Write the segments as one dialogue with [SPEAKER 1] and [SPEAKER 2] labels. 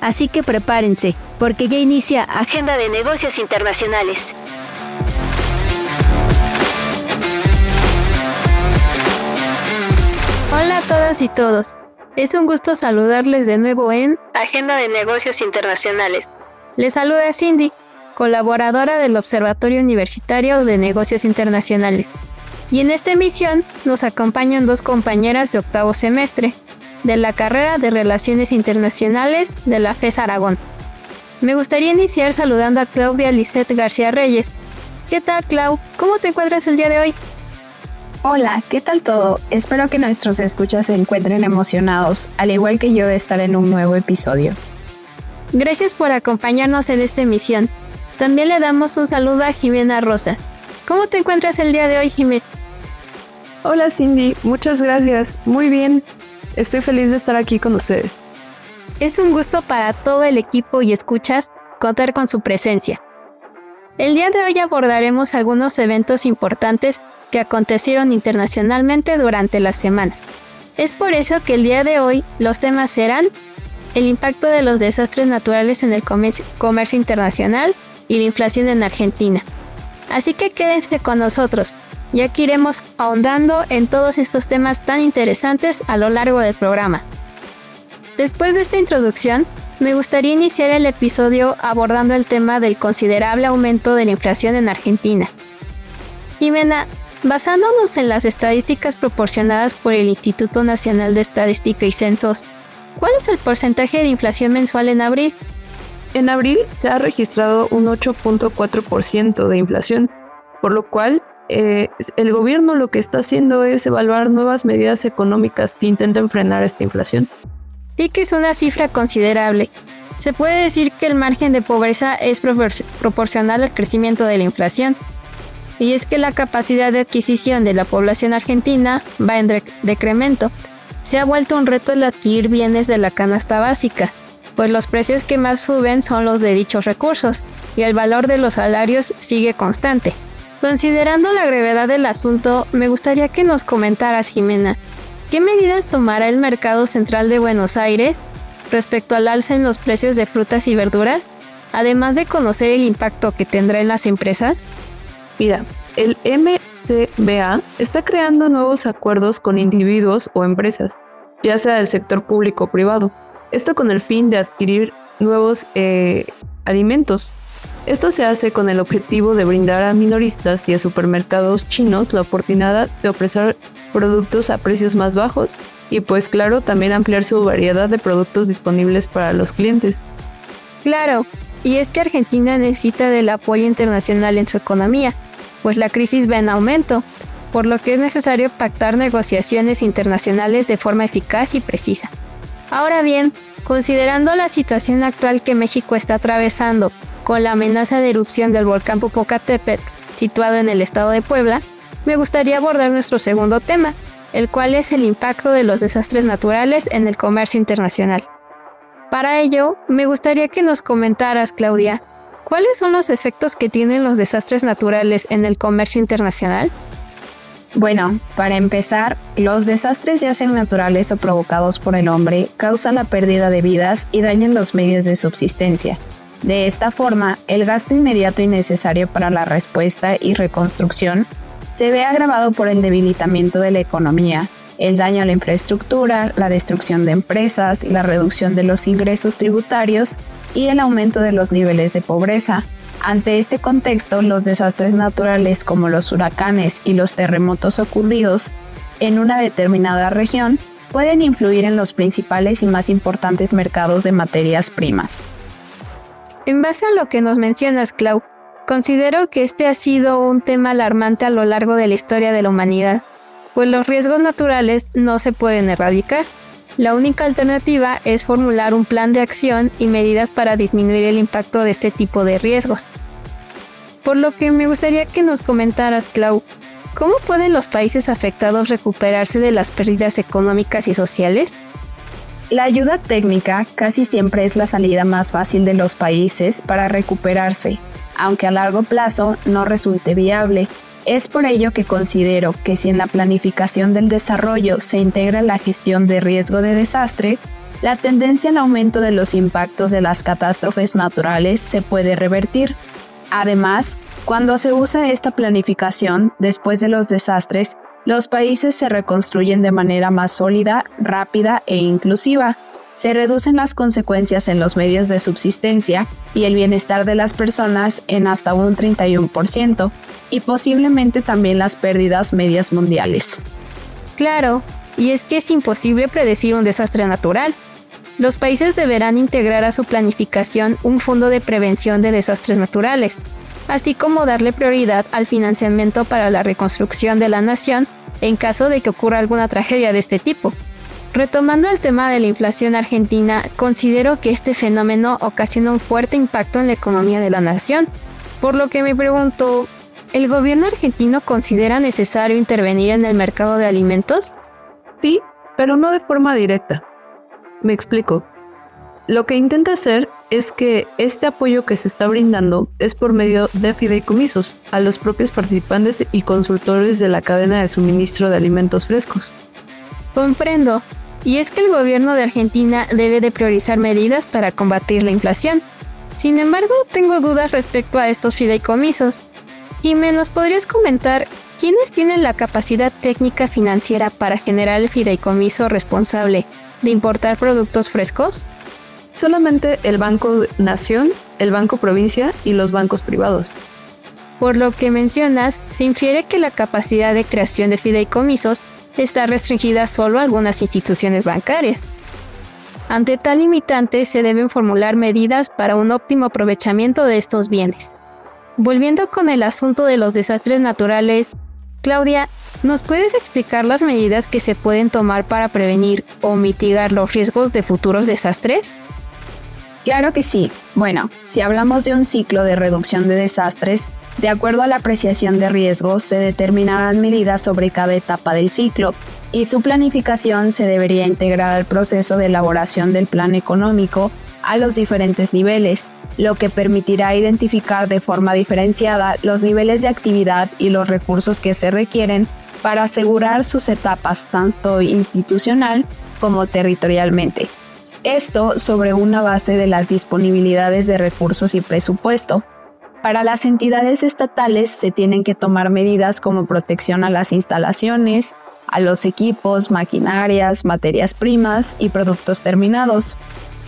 [SPEAKER 1] Así que prepárense, porque ya inicia Agenda de Negocios Internacionales. Hola a todas y todos. Es un gusto saludarles de nuevo en Agenda de Negocios Internacionales. Les saluda Cindy, colaboradora del Observatorio Universitario de Negocios Internacionales. Y en esta emisión nos acompañan dos compañeras de octavo semestre de la carrera de Relaciones Internacionales de la FES Aragón. Me gustaría iniciar saludando a Claudia Lisette García Reyes. ¿Qué tal, Clau? ¿Cómo te encuentras el día de hoy?
[SPEAKER 2] Hola, ¿qué tal todo? Espero que nuestros escuchas se encuentren emocionados, al igual que yo de estar en un nuevo episodio.
[SPEAKER 1] Gracias por acompañarnos en esta emisión. También le damos un saludo a Jimena Rosa. ¿Cómo te encuentras el día de hoy, Jimena?
[SPEAKER 3] Hola Cindy, muchas gracias. Muy bien. Estoy feliz de estar aquí con ustedes.
[SPEAKER 1] Es un gusto para todo el equipo y escuchas contar con su presencia. El día de hoy abordaremos algunos eventos importantes que acontecieron internacionalmente durante la semana. Es por eso que el día de hoy los temas serán el impacto de los desastres naturales en el comercio, internacional y la inflación en Argentina. Así que quédense con nosotros, ya que iremos ahondando en todos estos temas tan interesantes a lo largo del programa. Después de esta introducción, me gustaría iniciar el episodio abordando el tema del considerable aumento de la inflación en Argentina. Jimena, basándonos en las estadísticas proporcionadas por el Instituto Nacional de Estadística y Censos, ¿cuál es el porcentaje de inflación mensual en abril?
[SPEAKER 3] En abril se ha registrado un 8.4% de inflación, por lo cual eh, el gobierno lo que está haciendo es evaluar nuevas medidas económicas que intenten frenar esta inflación.
[SPEAKER 1] Sí que es una cifra considerable. Se puede decir que el margen de pobreza es proporcional al crecimiento de la inflación. Y es que la capacidad de adquisición de la población argentina va en decremento. Se ha vuelto un reto el adquirir bienes de la canasta básica, pues los precios que más suben son los de dichos recursos y el valor de los salarios sigue constante. Considerando la gravedad del asunto, me gustaría que nos comentaras, Jimena, ¿qué medidas tomará el Mercado Central de Buenos Aires respecto al alza en los precios de frutas y verduras, además de conocer el impacto que tendrá en las empresas?
[SPEAKER 3] Mira, el MCBA está creando nuevos acuerdos con individuos o empresas, ya sea del sector público o privado, esto con el fin de adquirir nuevos eh, alimentos. Esto se hace con el objetivo de brindar a minoristas y a supermercados chinos la oportunidad de ofrecer productos a precios más bajos y pues claro también ampliar su variedad de productos disponibles para los clientes.
[SPEAKER 1] Claro, y es que Argentina necesita del apoyo internacional en su economía, pues la crisis va en aumento, por lo que es necesario pactar negociaciones internacionales de forma eficaz y precisa. Ahora bien, considerando la situación actual que México está atravesando con la amenaza de erupción del volcán Popocatépetl, situado en el estado de Puebla, me gustaría abordar nuestro segundo tema, el cual es el impacto de los desastres naturales en el comercio internacional. Para ello, me gustaría que nos comentaras, Claudia, ¿cuáles son los efectos que tienen los desastres naturales en el comercio internacional?
[SPEAKER 2] Bueno, para empezar, los desastres ya sean naturales o provocados por el hombre causan la pérdida de vidas y dañan los medios de subsistencia. De esta forma, el gasto inmediato y necesario para la respuesta y reconstrucción se ve agravado por el debilitamiento de la economía, el daño a la infraestructura, la destrucción de empresas, la reducción de los ingresos tributarios y el aumento de los niveles de pobreza, ante este contexto, los desastres naturales como los huracanes y los terremotos ocurridos en una determinada región pueden influir en los principales y más importantes mercados de materias primas.
[SPEAKER 1] En base a lo que nos mencionas, Clau, considero que este ha sido un tema alarmante a lo largo de la historia de la humanidad, pues los riesgos naturales no se pueden erradicar, La única alternativa es formular un plan de acción y medidas para disminuir el impacto de este tipo de riesgos. Por lo que me gustaría que nos comentaras, Clau, ¿cómo pueden los países afectados recuperarse de las pérdidas económicas y sociales?
[SPEAKER 2] La ayuda técnica casi siempre es la salida más fácil de los países para recuperarse, aunque a largo plazo no resulte viable. Es por ello que considero que si en la planificación del desarrollo se integra la gestión de riesgo de desastres, la tendencia al aumento de los impactos de las catástrofes naturales se puede revertir. Además, cuando se usa esta planificación después de los desastres, los países se reconstruyen de manera más sólida, rápida e inclusiva. Se reducen las consecuencias en los medios de subsistencia y el bienestar de las personas en hasta un 31% y posiblemente también las pérdidas medias mundiales.
[SPEAKER 1] Claro, y es que es imposible predecir un desastre natural. Los países deberán integrar a su planificación un fondo de prevención de desastres naturales, así como darle prioridad al financiamiento para la reconstrucción de la nación en caso de que ocurra alguna tragedia de este tipo. Retomando el tema de la inflación argentina, considero que este fenómeno ocasiona un fuerte impacto en la economía de la nación, por lo que me pregunto, ¿el gobierno argentino considera necesario intervenir en el mercado de alimentos?
[SPEAKER 3] Sí, pero no de forma directa. Me explico. Lo que intenta hacer es que este apoyo que se está brindando es por medio de fideicomisos a los propios participantes y consultores de la cadena de suministro de alimentos frescos.
[SPEAKER 1] Comprendo. Y es que el gobierno de Argentina debe de priorizar medidas para combatir la inflación. Sin embargo, tengo dudas respecto a estos fideicomisos. ¿nos ¿podrías comentar quiénes tienen la capacidad técnica financiera para generar el fideicomiso responsable de importar productos frescos?
[SPEAKER 3] solamente el Banco Nación, el Banco Provincia y los bancos privados.
[SPEAKER 1] Por lo que mencionas, se infiere que la capacidad de creación de fideicomisos está restringida solo a algunas instituciones bancarias. Ante tal limitante se deben formular medidas para un óptimo aprovechamiento de estos bienes. Volviendo con el asunto de los desastres naturales, Claudia, ¿nos puedes explicar las medidas que se pueden tomar para prevenir o mitigar los riesgos de futuros desastres?
[SPEAKER 2] Claro que sí. Bueno, si hablamos de un ciclo de reducción de desastres, de acuerdo a la apreciación de riesgos, se determinarán medidas sobre cada etapa del ciclo y su planificación se debería integrar al proceso de elaboración del plan económico a los diferentes niveles, lo que permitirá identificar de forma diferenciada los niveles de actividad y los recursos que se requieren para asegurar sus etapas tanto institucional como territorialmente. Esto sobre una base de las disponibilidades de recursos y presupuesto. Para las entidades estatales se tienen que tomar medidas como protección a las instalaciones, a los equipos, maquinarias, materias primas y productos terminados.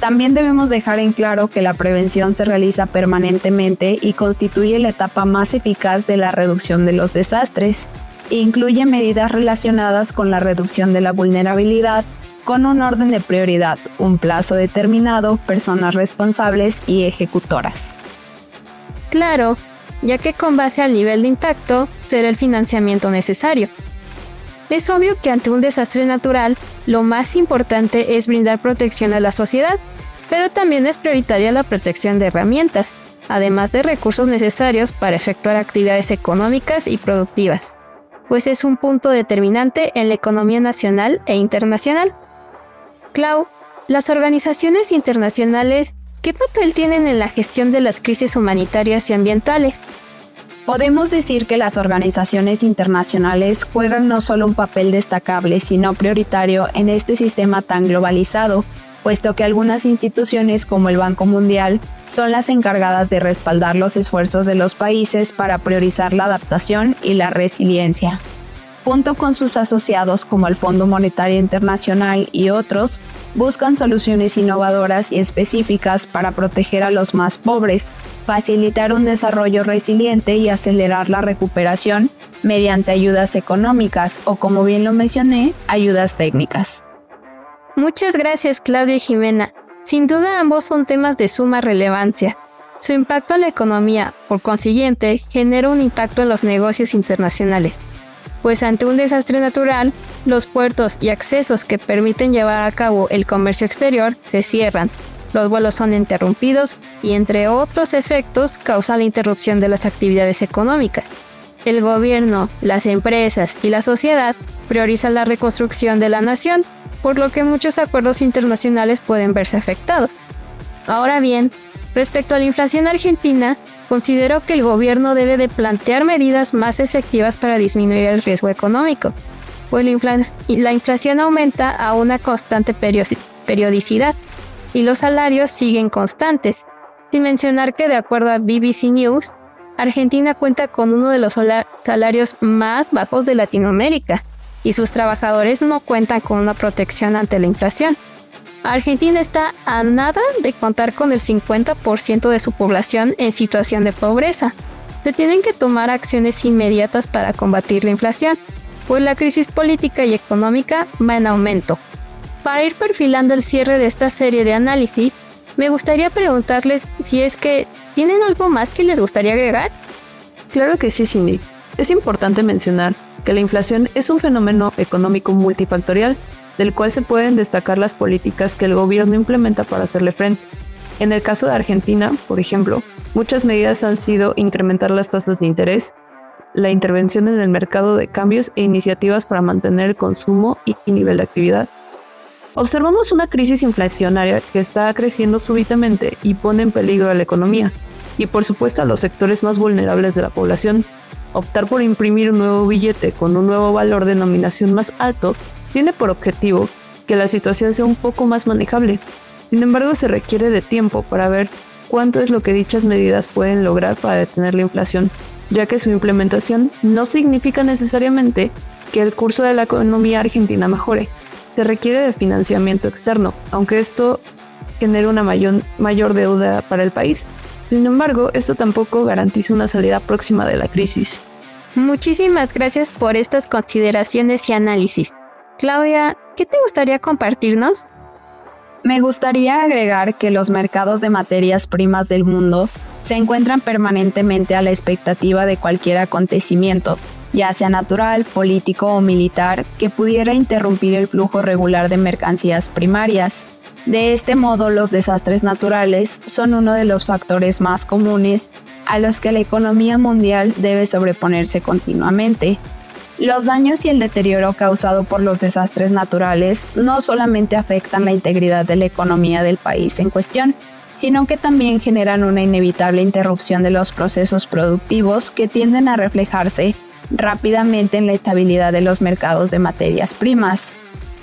[SPEAKER 2] También debemos dejar en claro que la prevención se realiza permanentemente y constituye la etapa más eficaz de la reducción de los desastres. Incluye medidas relacionadas con la reducción de la vulnerabilidad, con un orden de prioridad, un plazo determinado, personas responsables y ejecutoras.
[SPEAKER 1] Claro, ya que con base al nivel de impacto será el financiamiento necesario. Es obvio que ante un desastre natural, lo más importante es brindar protección a la sociedad, pero también es prioritaria la protección de herramientas, además de recursos necesarios para efectuar actividades económicas y productivas, pues es un punto determinante en la economía nacional e internacional. Clau, las organizaciones internacionales, ¿qué papel tienen en la gestión de las crisis humanitarias y ambientales?
[SPEAKER 2] Podemos decir que las organizaciones internacionales juegan no solo un papel destacable, sino prioritario en este sistema tan globalizado, puesto que algunas instituciones como el Banco Mundial son las encargadas de respaldar los esfuerzos de los países para priorizar la adaptación y la resiliencia junto con sus asociados como el Fondo Monetario Internacional y otros, buscan soluciones innovadoras y específicas para proteger a los más pobres, facilitar un desarrollo resiliente y acelerar la recuperación mediante ayudas económicas o, como bien lo mencioné, ayudas técnicas.
[SPEAKER 1] Muchas gracias Claudia y Jimena. Sin duda ambos son temas de suma relevancia. Su impacto en la economía, por consiguiente, genera un impacto en los negocios internacionales pues ante un desastre natural, los puertos y accesos que permiten llevar a cabo el comercio exterior se cierran, los vuelos son interrumpidos y entre otros efectos causa la interrupción de las actividades económicas. El gobierno, las empresas y la sociedad priorizan la reconstrucción de la nación, por lo que muchos acuerdos internacionales pueden verse afectados. Ahora bien, respecto a la inflación argentina, considero que el gobierno debe de plantear medidas más efectivas para disminuir el riesgo económico, pues la, inflación aumenta a una constante periodicidad y los salarios siguen constantes, sin mencionar que de acuerdo a BBC News, Argentina cuenta con uno de los salarios más bajos de Latinoamérica y sus trabajadores no cuentan con una protección ante la inflación. Argentina está a nada de contar con el 50% de su población en situación de pobreza. Se tienen que tomar acciones inmediatas para combatir la inflación, pues la crisis política y económica va en aumento. Para ir perfilando el cierre de esta serie de análisis, me gustaría preguntarles si es que tienen algo más que les gustaría agregar.
[SPEAKER 3] Claro que sí, Cindy. Es importante mencionar que la inflación es un fenómeno económico multifactorial del cual se pueden destacar las políticas que el gobierno implementa para hacerle frente. En el caso de Argentina, por ejemplo, muchas medidas han sido incrementar las tasas de interés, la intervención en el mercado de cambios e iniciativas para mantener el consumo y nivel de actividad. Observamos una crisis inflacionaria que está creciendo súbitamente y pone en peligro a la economía y por supuesto a los sectores más vulnerables de la población. Optar por imprimir un nuevo billete con un nuevo valor de denominación más alto tiene por objetivo que la situación sea un poco más manejable. Sin embargo, se requiere de tiempo para ver cuánto es lo que dichas medidas pueden lograr para detener la inflación, ya que su implementación no significa necesariamente que el curso de la economía argentina mejore, se requiere de financiamiento externo, aunque esto genera una mayor, mayor deuda para el país. Sin embargo, esto tampoco garantiza una salida próxima de la crisis.
[SPEAKER 1] Muchísimas gracias por estas consideraciones y análisis. Claudia, ¿qué te gustaría compartirnos?
[SPEAKER 2] Me gustaría agregar que los mercados de materias primas del mundo se encuentran permanentemente a la expectativa de cualquier acontecimiento, ya sea natural, político o militar, que pudiera interrumpir el flujo regular de mercancías primarias. De este modo, los desastres naturales son uno de los factores más comunes a los que la economía mundial debe sobreponerse continuamente. Los daños y el deterioro causado por los desastres naturales no solamente afectan la integridad de la economía del país en cuestión, sino que también generan una inevitable interrupción de los procesos productivos que tienden a reflejarse rápidamente en la estabilidad de los mercados de materias primas.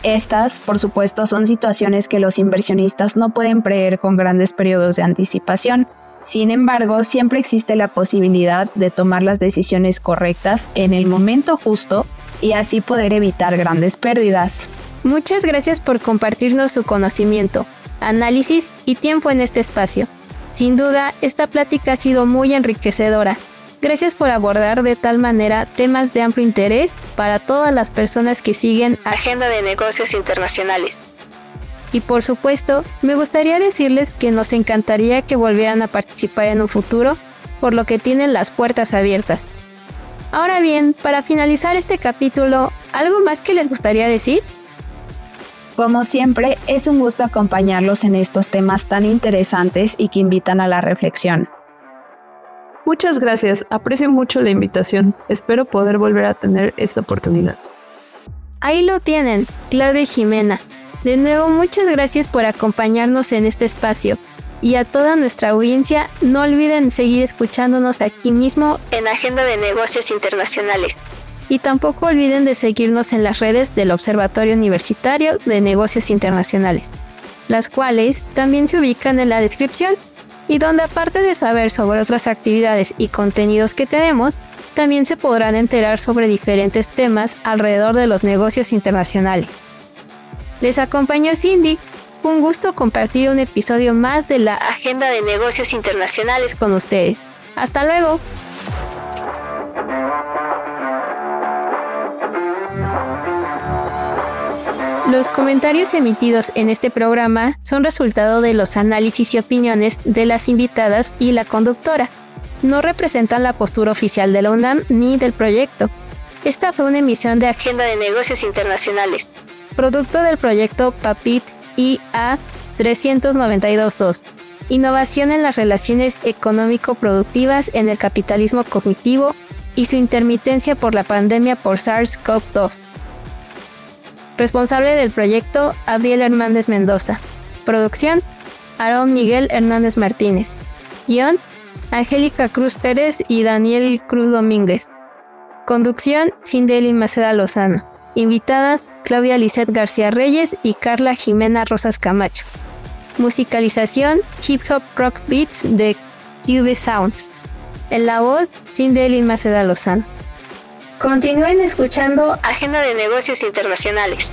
[SPEAKER 2] Estas, por supuesto, son situaciones que los inversionistas no pueden prever con grandes periodos de anticipación. Sin embargo, siempre existe la posibilidad de tomar las decisiones correctas en el momento justo y así poder evitar grandes pérdidas.
[SPEAKER 1] Muchas gracias por compartirnos su conocimiento, análisis y tiempo en este espacio. Sin duda, esta plática ha sido muy enriquecedora Gracias por abordar de tal manera temas de amplio interés para todas las personas que siguen Agenda de Negocios Internacionales. Y por supuesto, me gustaría decirles que nos encantaría que volvieran a participar en un futuro, por lo que tienen las puertas abiertas. Ahora bien, para finalizar este capítulo, ¿algo más que les gustaría decir?
[SPEAKER 2] Como siempre, es un gusto acompañarlos en estos temas tan interesantes y que invitan a la reflexión.
[SPEAKER 3] Muchas gracias, aprecio mucho la invitación. Espero poder volver a tener esta oportunidad.
[SPEAKER 1] Ahí lo tienen, Claudia y Jimena. De nuevo, muchas gracias por acompañarnos en este espacio. Y a toda nuestra audiencia, no olviden seguir escuchándonos aquí mismo en Agenda de Negocios Internacionales. Y tampoco olviden de seguirnos en las redes del Observatorio Universitario de Negocios Internacionales, las cuales también se ubican en la descripción y donde aparte de saber sobre otras actividades y contenidos que tenemos, también se podrán enterar sobre diferentes temas alrededor de los negocios internacionales. Les acompañó Cindy, un gusto compartir un episodio más de la Agenda de Negocios Internacionales con ustedes. Hasta luego. Los comentarios emitidos en este programa son resultado de los análisis y opiniones de las invitadas y la conductora. No representan la postura oficial de la UNAM ni del proyecto. Esta fue una emisión de Agenda de Negocios Internacionales, producto del proyecto PAPIT IA 392.2, Innovación en las relaciones económico-productivas en el capitalismo cognitivo y su intermitencia por la pandemia por SARS-CoV-2. Responsable del proyecto, Abriel Hernández Mendoza. Producción, Aarón Miguel Hernández Martínez. Guión, Angélica Cruz Pérez y Daniel Cruz Domínguez. Conducción, Cindeli Maceda Lozano. Invitadas, Claudia Lisset García Reyes y Carla Jimena Rosas Camacho. Musicalización, Hip Hop Rock Beats de Cube Sounds. En la voz, Cindeli Maceda Lozano. Continúen escuchando Agenda de Negocios Internacionales.